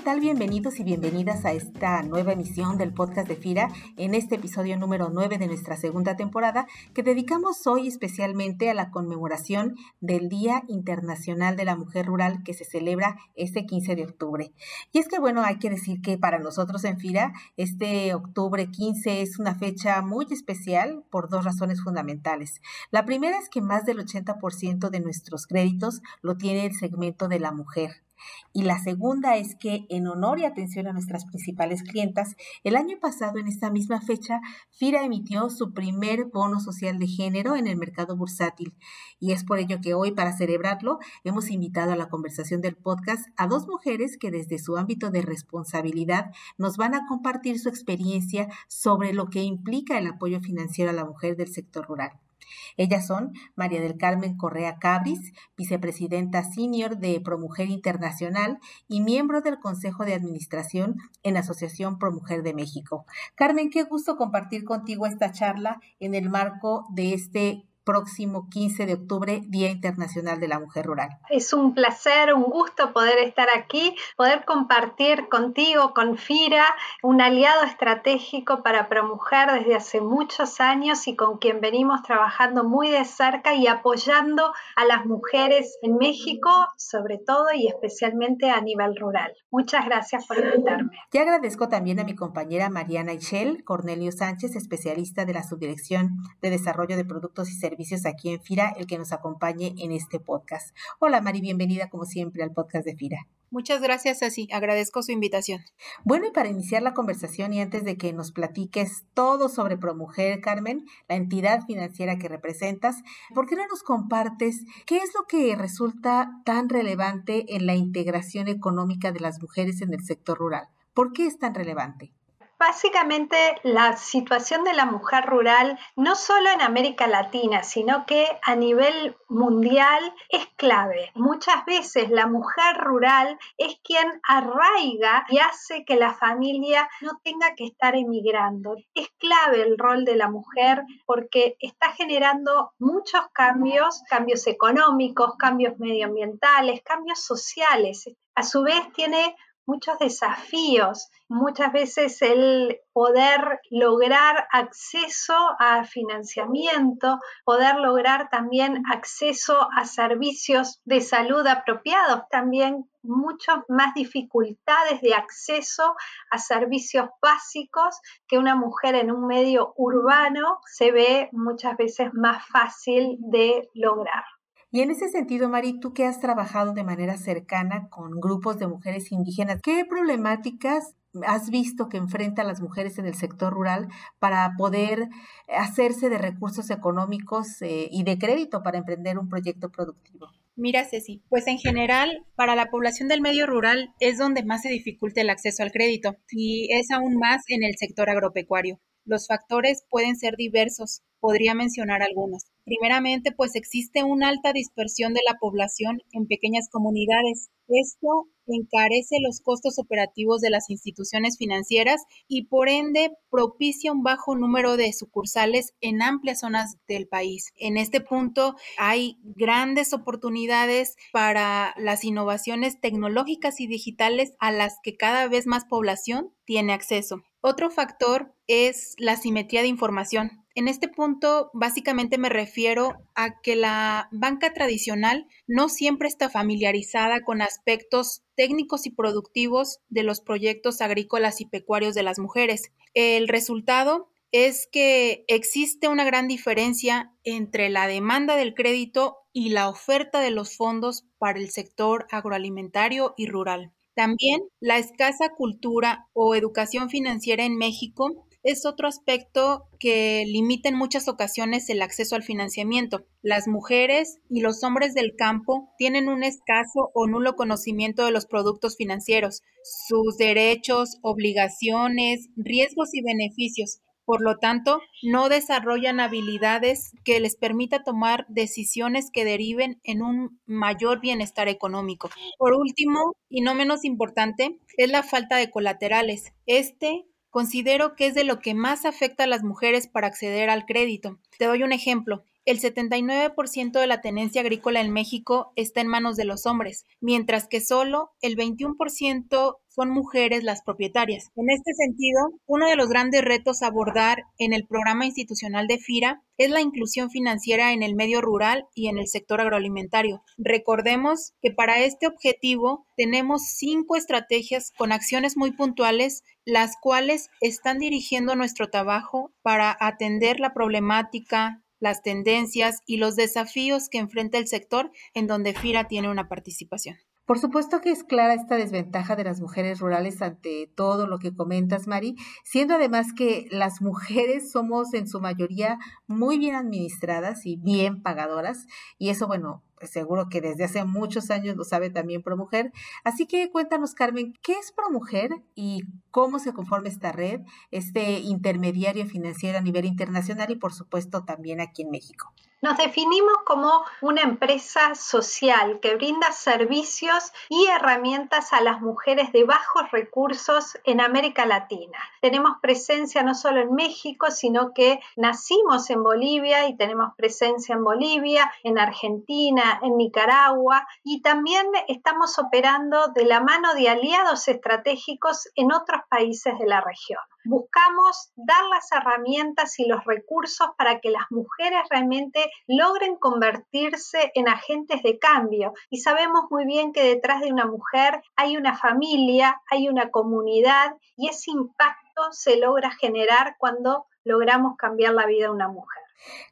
¿qué tal? Bienvenidos y bienvenidas a esta nueva emisión del podcast de FIRA, en este episodio número 9 de nuestra segunda temporada, que dedicamos hoy especialmente a la conmemoración del Día Internacional de la Mujer Rural que se celebra este 15 de octubre. Y es que, bueno, hay que decir que para nosotros en FIRA, este octubre 15 es una fecha muy especial por dos razones fundamentales. La primera es que más del 80% de nuestros créditos lo tiene el segmento de la mujer. Y la segunda es que, en honor y atención a nuestras principales clientas, el año pasado, en esta misma fecha, FIRA emitió su primer bono social de género en el mercado bursátil. Y es por ello que hoy, para celebrarlo, hemos invitado a la conversación del podcast a dos mujeres que desde su ámbito de responsabilidad nos van a compartir su experiencia sobre lo que implica el apoyo financiero a la mujer del sector rural. Ellas son María del Carmen Correa Cabris, vicepresidenta senior de Promujer Internacional y miembro del Consejo de Administración en Asociación Promujer de México. Carmen, qué gusto compartir contigo esta charla en el marco de este próximo 15 de octubre, Día Internacional de la Mujer Rural. Es un placer, un gusto poder estar aquí, poder compartir contigo, con FIRA, un aliado estratégico para ProMujer desde hace muchos años y con quien venimos trabajando muy de cerca y apoyando a las mujeres en México, sobre todo y especialmente a nivel rural. Muchas gracias por invitarme. Y agradezco también a mi compañera Mariana Ichel, Cornelio Sánchez, especialista de la Subdirección de Desarrollo de Productos y Servicios servicios aquí en FIRA, el que nos acompañe en este podcast. Hola Mari, bienvenida como siempre al podcast de FIRA. Muchas gracias, así agradezco su invitación. Bueno, y para iniciar la conversación y antes de que nos platiques todo sobre ProMujer, Carmen, la entidad financiera que representas, ¿por qué no nos compartes qué es lo que resulta tan relevante en la integración económica de las mujeres en el sector rural? ¿Por qué es tan relevante? Básicamente la situación de la mujer rural, no solo en América Latina, sino que a nivel mundial es clave. Muchas veces la mujer rural es quien arraiga y hace que la familia no tenga que estar emigrando. Es clave el rol de la mujer porque está generando muchos cambios, cambios económicos, cambios medioambientales, cambios sociales. A su vez tiene muchos desafíos, muchas veces el poder lograr acceso a financiamiento, poder lograr también acceso a servicios de salud apropiados, también muchas más dificultades de acceso a servicios básicos que una mujer en un medio urbano se ve muchas veces más fácil de lograr. Y en ese sentido, Mari, tú que has trabajado de manera cercana con grupos de mujeres indígenas, ¿qué problemáticas has visto que enfrentan las mujeres en el sector rural para poder hacerse de recursos económicos eh, y de crédito para emprender un proyecto productivo? Mira, Ceci, pues en general, para la población del medio rural es donde más se dificulta el acceso al crédito y es aún más en el sector agropecuario. Los factores pueden ser diversos, podría mencionar algunos. Primeramente, pues existe una alta dispersión de la población en pequeñas comunidades. Esto encarece los costos operativos de las instituciones financieras y por ende propicia un bajo número de sucursales en amplias zonas del país. En este punto hay grandes oportunidades para las innovaciones tecnológicas y digitales a las que cada vez más población tiene acceso. Otro factor es la simetría de información. En este punto, básicamente me refiero a que la banca tradicional no siempre está familiarizada con aspectos técnicos y productivos de los proyectos agrícolas y pecuarios de las mujeres. El resultado es que existe una gran diferencia entre la demanda del crédito y la oferta de los fondos para el sector agroalimentario y rural. También la escasa cultura o educación financiera en México es otro aspecto que limita en muchas ocasiones el acceso al financiamiento. Las mujeres y los hombres del campo tienen un escaso o nulo conocimiento de los productos financieros, sus derechos, obligaciones, riesgos y beneficios. Por lo tanto, no desarrollan habilidades que les permita tomar decisiones que deriven en un mayor bienestar económico. Por último, y no menos importante, es la falta de colaterales. Este Considero que es de lo que más afecta a las mujeres para acceder al crédito. Te doy un ejemplo. El 79% de la tenencia agrícola en México está en manos de los hombres, mientras que solo el 21% son mujeres las propietarias. En este sentido, uno de los grandes retos a abordar en el programa institucional de FIRA es la inclusión financiera en el medio rural y en el sector agroalimentario. Recordemos que para este objetivo tenemos cinco estrategias con acciones muy puntuales, las cuales están dirigiendo nuestro trabajo para atender la problemática, las tendencias y los desafíos que enfrenta el sector en donde FIRA tiene una participación. Por supuesto que es clara esta desventaja de las mujeres rurales ante todo lo que comentas, Mari, siendo además que las mujeres somos en su mayoría muy bien administradas y bien pagadoras, y eso, bueno, seguro que desde hace muchos años lo sabe también ProMujer. Así que cuéntanos, Carmen, ¿qué es ProMujer y cómo se conforma esta red, este intermediario financiero a nivel internacional y, por supuesto, también aquí en México? Nos definimos como una empresa social que brinda servicios y herramientas a las mujeres de bajos recursos en América Latina. Tenemos presencia no solo en México, sino que nacimos en Bolivia y tenemos presencia en Bolivia, en Argentina, en Nicaragua y también estamos operando de la mano de aliados estratégicos en otros países de la región buscamos dar las herramientas y los recursos para que las mujeres realmente logren convertirse en agentes de cambio. Y sabemos muy bien que detrás de una mujer hay una familia, hay una comunidad y ese impacto se logra generar cuando logramos cambiar la vida de una mujer.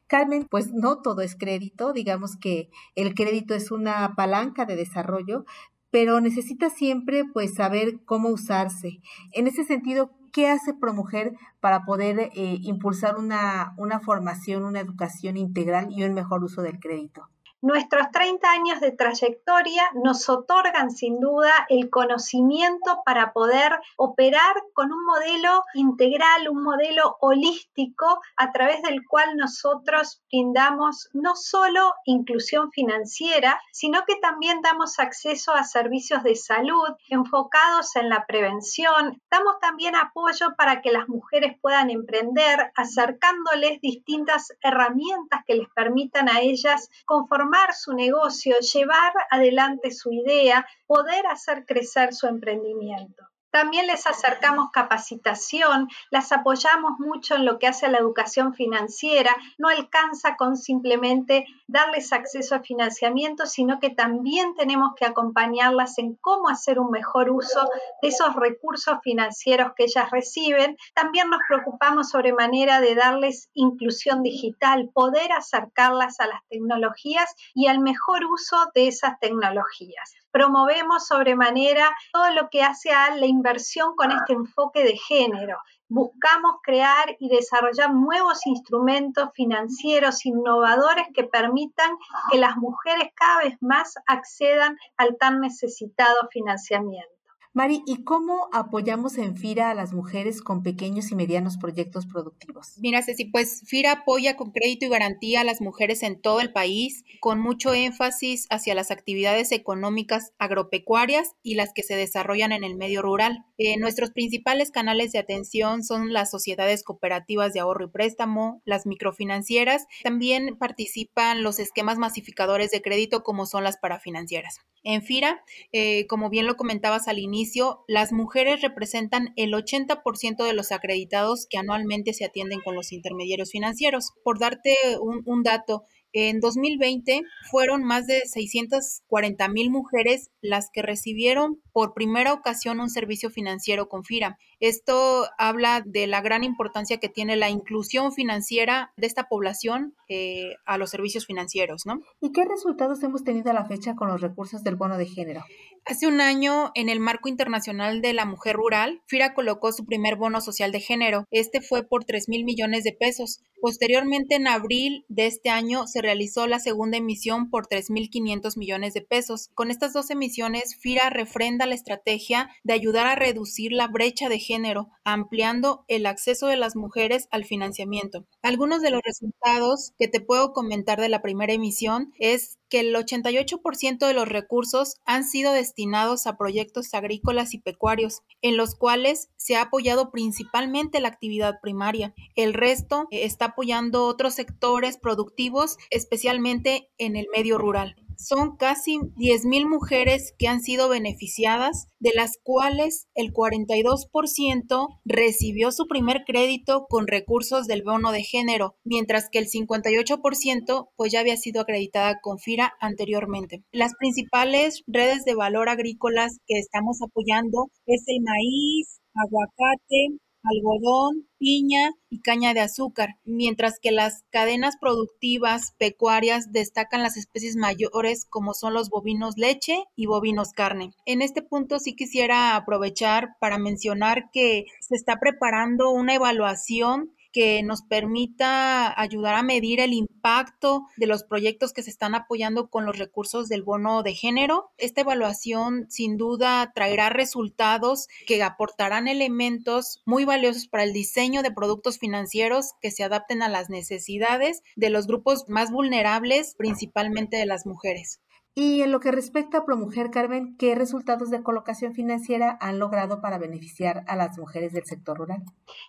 Carmen, pues no todo es crédito, digamos que el crédito es una palanca de desarrollo, pero necesita siempre pues saber cómo usarse. En ese sentido, ¿qué hace ProMujer para poder eh, impulsar una, una formación, una educación integral y un mejor uso del crédito? Nuestros 30 años de trayectoria nos otorgan sin duda el conocimiento para poder operar con un modelo integral, un modelo holístico a través del cual nosotros brindamos no solo inclusión financiera, sino que también damos acceso a servicios de salud enfocados en la prevención. Damos también apoyo para que las mujeres puedan emprender, acercándoles distintas herramientas que les permitan a ellas conformar su negocio, llevar adelante su idea, poder hacer crecer su emprendimiento. También les acercamos capacitación, las apoyamos mucho en lo que hace a la educación financiera. No alcanza con simplemente darles acceso a financiamiento, sino que también tenemos que acompañarlas en cómo hacer un mejor uso de esos recursos financieros que ellas reciben. También nos preocupamos sobremanera de darles inclusión digital, poder acercarlas a las tecnologías y al mejor uso de esas tecnologías promovemos sobremanera todo lo que hace a la inversión con este enfoque de género. Buscamos crear y desarrollar nuevos instrumentos financieros innovadores que permitan que las mujeres cada vez más accedan al tan necesitado financiamiento. Mari, ¿y cómo apoyamos en FIRA a las mujeres con pequeños y medianos proyectos productivos? Mira, Ceci, pues FIRA apoya con crédito y garantía a las mujeres en todo el país, con mucho énfasis hacia las actividades económicas agropecuarias y las que se desarrollan en el medio rural. Eh, nuestros principales canales de atención son las sociedades cooperativas de ahorro y préstamo, las microfinancieras, también participan los esquemas masificadores de crédito como son las parafinancieras. En FIRA, eh, como bien lo comentabas al inicio, las mujeres representan el 80% de los acreditados que anualmente se atienden con los intermediarios financieros. Por darte un, un dato, en 2020 fueron más de 640 mil mujeres las que recibieron por primera ocasión un servicio financiero con FIRA. Esto habla de la gran importancia que tiene la inclusión financiera de esta población eh, a los servicios financieros, ¿no? ¿Y qué resultados hemos tenido a la fecha con los recursos del bono de género? Hace un año, en el marco internacional de la mujer rural, FIRA colocó su primer bono social de género. Este fue por 3 mil millones de pesos. Posteriormente, en abril de este año, se realizó la segunda emisión por 3 mil 500 millones de pesos. Con estas dos emisiones, FIRA refrenda la estrategia de ayudar a reducir la brecha de género, ampliando el acceso de las mujeres al financiamiento. Algunos de los resultados que te puedo comentar de la primera emisión es que el 88% de los recursos han sido destinados a proyectos agrícolas y pecuarios, en los cuales se ha apoyado principalmente la actividad primaria. El resto está apoyando otros sectores productivos, especialmente en el medio rural son casi 10.000 mujeres que han sido beneficiadas, de las cuales el 42% recibió su primer crédito con recursos del bono de género, mientras que el 58% pues ya había sido acreditada con FIRA anteriormente. Las principales redes de valor agrícolas que estamos apoyando es el maíz, aguacate, algodón, piña y caña de azúcar, mientras que las cadenas productivas pecuarias destacan las especies mayores como son los bovinos leche y bovinos carne. En este punto sí quisiera aprovechar para mencionar que se está preparando una evaluación que nos permita ayudar a medir el impacto de los proyectos que se están apoyando con los recursos del bono de género. Esta evaluación sin duda traerá resultados que aportarán elementos muy valiosos para el diseño de productos financieros que se adapten a las necesidades de los grupos más vulnerables, principalmente de las mujeres. Y en lo que respecta a ProMujer, Carmen, ¿qué resultados de colocación financiera han logrado para beneficiar a las mujeres del sector rural?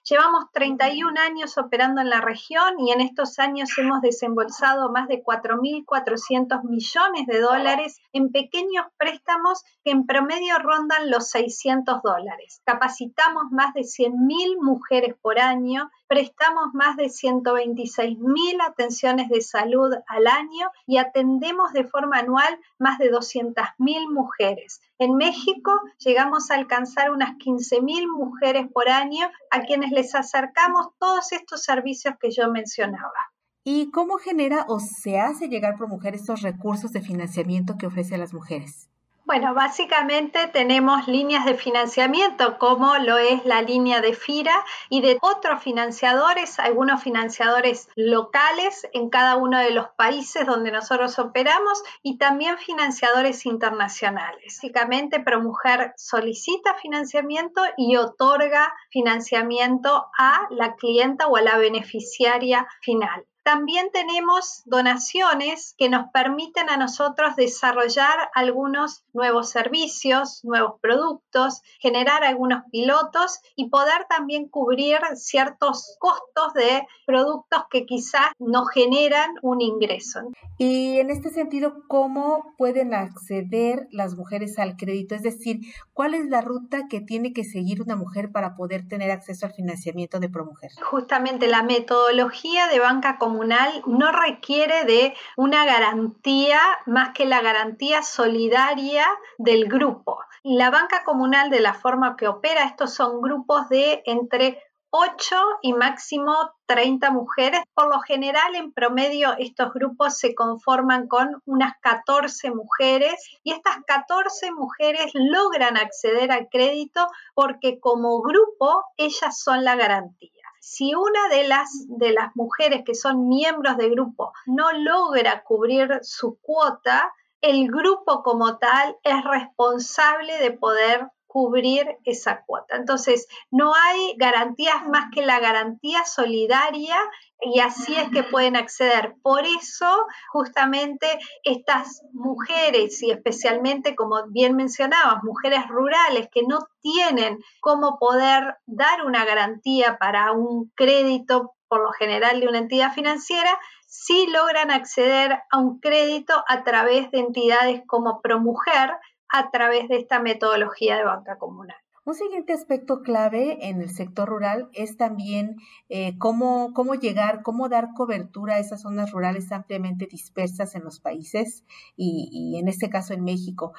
Llevamos 31 años operando en la región y en estos años hemos desembolsado más de 4.400 millones de dólares en pequeños préstamos que en promedio rondan los 600 dólares. Capacitamos más de 100.000 mujeres por año, prestamos más de 126.000 atenciones de salud al año y atendemos de forma anual más de 200.000 mujeres. En México llegamos a alcanzar unas 15.000 mujeres por año a quienes les acercamos todos estos servicios que yo mencionaba. ¿Y cómo genera o se hace llegar por mujer estos recursos de financiamiento que ofrece a las mujeres? Bueno, básicamente tenemos líneas de financiamiento como lo es la línea de FIRA y de otros financiadores, algunos financiadores locales en cada uno de los países donde nosotros operamos y también financiadores internacionales. Básicamente ProMujer solicita financiamiento y otorga financiamiento a la clienta o a la beneficiaria final. También tenemos donaciones que nos permiten a nosotros desarrollar algunos nuevos servicios, nuevos productos, generar algunos pilotos y poder también cubrir ciertos costos de productos que quizás no generan un ingreso. Y en este sentido, ¿cómo pueden acceder las mujeres al crédito? Es decir, ¿cuál es la ruta que tiene que seguir una mujer para poder tener acceso al financiamiento de ProMujer? Justamente la metodología de banca comunal no requiere de una garantía más que la garantía solidaria del grupo. La banca comunal de la forma que opera, estos son grupos de entre 8 y máximo 30 mujeres. Por lo general, en promedio, estos grupos se conforman con unas 14 mujeres y estas 14 mujeres logran acceder al crédito porque como grupo ellas son la garantía. Si una de las, de las mujeres que son miembros del grupo no logra cubrir su cuota, el grupo como tal es responsable de poder cubrir esa cuota. Entonces, no hay garantías más que la garantía solidaria y así es que pueden acceder. Por eso, justamente, estas mujeres y especialmente, como bien mencionabas, mujeres rurales que no tienen cómo poder dar una garantía para un crédito por lo general de una entidad financiera, sí logran acceder a un crédito a través de entidades como ProMujer, a través de esta metodología de banca comunal. Un siguiente aspecto clave en el sector rural es también eh, cómo, cómo llegar, cómo dar cobertura a esas zonas rurales ampliamente dispersas en los países y, en este caso en México.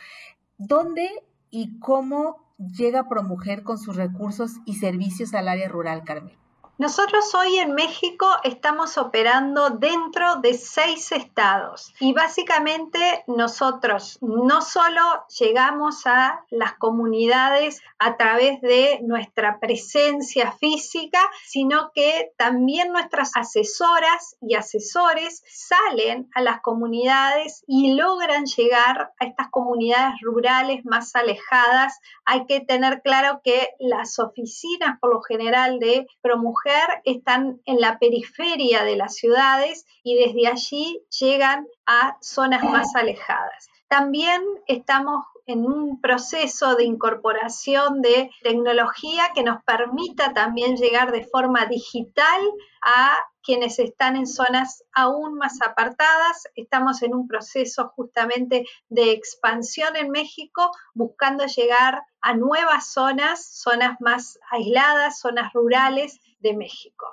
¿Dónde y cómo llega ProMujer con sus recursos y servicios al área rural, Carmen? Nosotros hoy en México estamos operando dentro de seis estados y básicamente nosotros no solo llegamos a las comunidades a través de nuestra presencia física, sino que también nuestras asesoras y asesores salen a las comunidades y logran llegar a estas comunidades rurales más alejadas. Hay que tener claro que las oficinas por lo general de ProMujer están en la periferia de las ciudades y desde allí llegan a zonas más alejadas. También estamos en un proceso de incorporación de tecnología que nos permita también llegar de forma digital a quienes están en zonas aún más apartadas. Estamos en un proceso justamente de expansión en México, buscando llegar a nuevas zonas, zonas más aisladas, zonas rurales de México.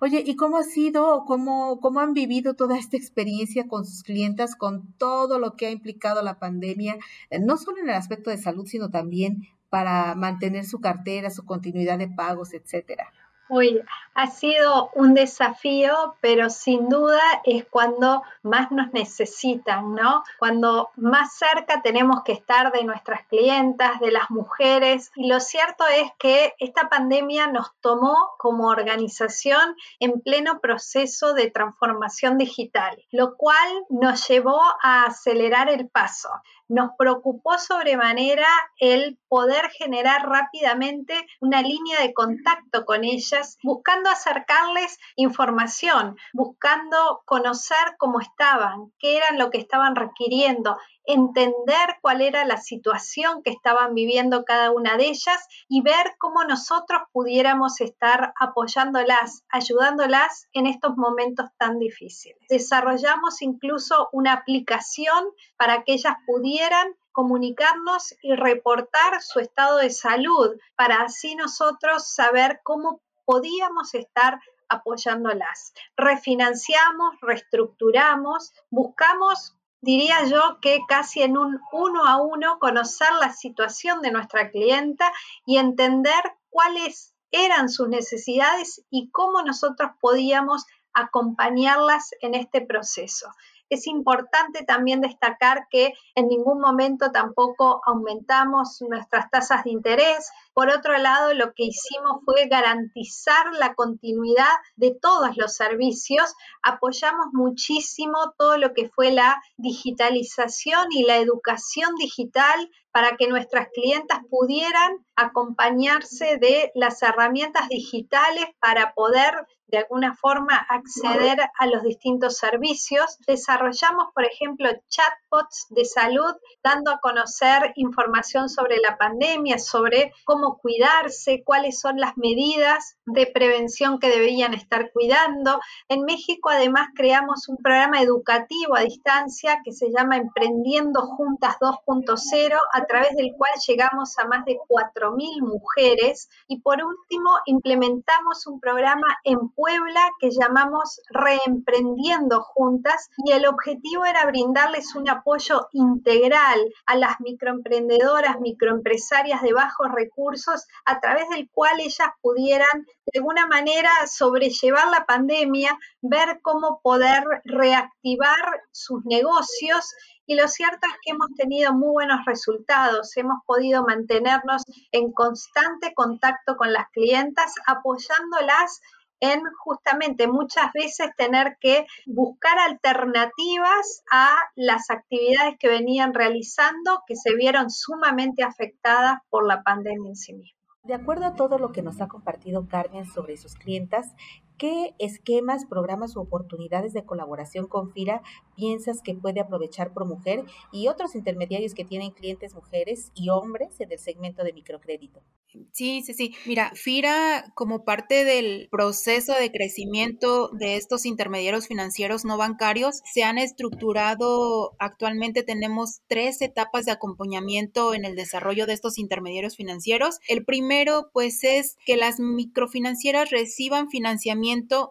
Oye, ¿y cómo ha sido, cómo, cómo han vivido toda esta experiencia con sus clientas, con todo lo que ha implicado la pandemia, eh, no solo en el aspecto de salud, sino también para mantener su cartera, su continuidad de pagos, etcétera? Uy, ha sido un desafío, pero sin duda es cuando más nos necesitan, ¿no? Cuando más cerca tenemos que estar de nuestras clientas, de las mujeres. Y lo cierto es que esta pandemia nos tomó como organización en pleno proceso de transformación digital, lo cual nos llevó a acelerar el paso nos preocupó sobremanera el poder generar rápidamente una línea de contacto con ellas, buscando acercarles información, buscando conocer cómo estaban, qué eran lo que estaban requiriendo, entender cuál era la situación que estaban viviendo cada una de ellas y ver cómo nosotros pudiéramos estar apoyándolas, ayudándolas en estos momentos tan difíciles. Desarrollamos incluso una aplicación para que ellas pudieran comunicarnos y reportar su estado de salud para así nosotros saber cómo podíamos estar apoyándolas. Refinanciamos, reestructuramos, buscamos diría yo que casi en un uno a uno conocer la situación de nuestra clienta y entender cuáles eran sus necesidades y cómo nosotros podíamos acompañarlas en este proceso. Es importante también destacar que en ningún momento tampoco aumentamos nuestras tasas de interés. Por otro lado, lo que hicimos fue garantizar la continuidad de todos los servicios. Apoyamos muchísimo todo lo que fue la digitalización y la educación digital para que nuestras clientas pudieran acompañarse de las herramientas digitales para poder de alguna forma acceder a los distintos servicios. Desarrollamos, por ejemplo, chatbots de salud, dando a conocer información sobre la pandemia, sobre cómo cuidarse, cuáles son las medidas de prevención que deberían estar cuidando. En México, además, creamos un programa educativo a distancia que se llama Emprendiendo Juntas 2.0, a través del cual llegamos a más de 4.000 mujeres. Y por último, implementamos un programa en Puebla que llamamos Reemprendiendo Juntas y el objetivo era brindarles un apoyo integral a las microemprendedoras, microempresarias de bajos recursos a través del cual ellas pudieran de alguna manera sobrellevar la pandemia, ver cómo poder reactivar sus negocios. Y lo cierto es que hemos tenido muy buenos resultados, hemos podido mantenernos en constante contacto con las clientas, apoyándolas en justamente muchas veces tener que buscar alternativas a las actividades que venían realizando que se vieron sumamente afectadas por la pandemia en sí misma. De acuerdo a todo lo que nos ha compartido Carmen sobre sus clientas, ¿qué esquemas, programas u oportunidades de colaboración con FIRA piensas que puede aprovechar ProMujer y otros intermediarios que tienen clientes mujeres y hombres en el segmento de microcrédito? Sí, sí, sí. Mira, FIRA, como parte del proceso de crecimiento de estos intermediarios financieros no bancarios, se han estructurado, actualmente tenemos tres etapas de acompañamiento en el desarrollo de estos intermediarios financieros. El primero, pues, es que las microfinancieras reciban financiamiento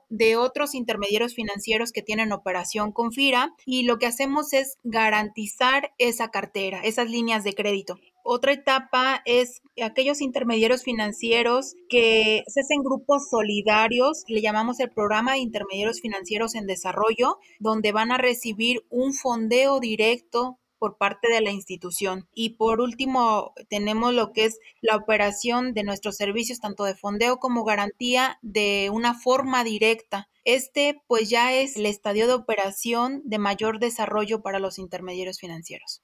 de otros intermediarios financieros que tienen operación con FIRA y lo que hacemos es garantizar esa cartera, esas líneas de crédito. Otra etapa es aquellos intermediarios financieros que se hacen grupos solidarios, le llamamos el programa de intermediarios financieros en desarrollo, donde van a recibir un fondeo directo por parte de la institución. Y por último, tenemos lo que es la operación de nuestros servicios, tanto de fondeo como garantía, de una forma directa. Este pues ya es el estadio de operación de mayor desarrollo para los intermediarios financieros.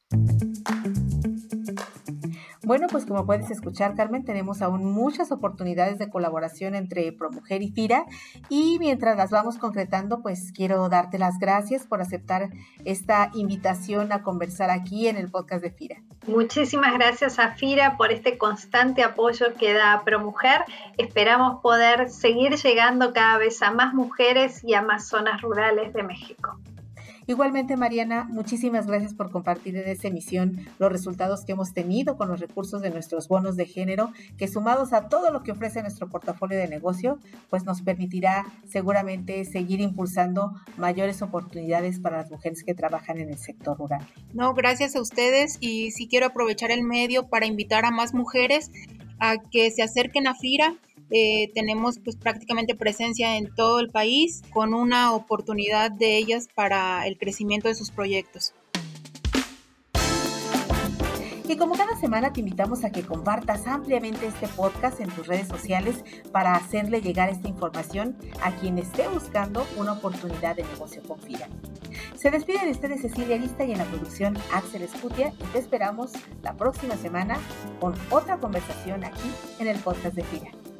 Bueno, pues como puedes escuchar, Carmen, tenemos aún muchas oportunidades de colaboración entre ProMujer y FIRA y mientras las vamos concretando, pues quiero darte las gracias por aceptar esta invitación a conversar aquí en el podcast de FIRA. Muchísimas gracias a FIRA por este constante apoyo que da ProMujer. Esperamos poder seguir llegando cada vez a más mujeres y a más zonas rurales de México. Igualmente, Mariana, muchísimas gracias por compartir en esta emisión los resultados que hemos tenido con los recursos de nuestros bonos de género, que sumados a todo lo que ofrece nuestro portafolio de negocio, pues nos permitirá seguramente seguir impulsando mayores oportunidades para las mujeres que trabajan en el sector rural. No, gracias a ustedes y sí quiero aprovechar el medio para invitar a más mujeres a que se acerquen a FIRA eh, tenemos pues prácticamente presencia en todo el país con una oportunidad de ellas para el crecimiento de sus proyectos. Y como cada semana te invitamos a que compartas ampliamente este podcast en tus redes sociales para hacerle llegar esta información a quien esté buscando una oportunidad de negocio con FIRA. Se despide de ustedes Cecilia Lista y en la producción Axel Escutia y te esperamos la próxima semana con otra conversación aquí en el podcast de FIRA.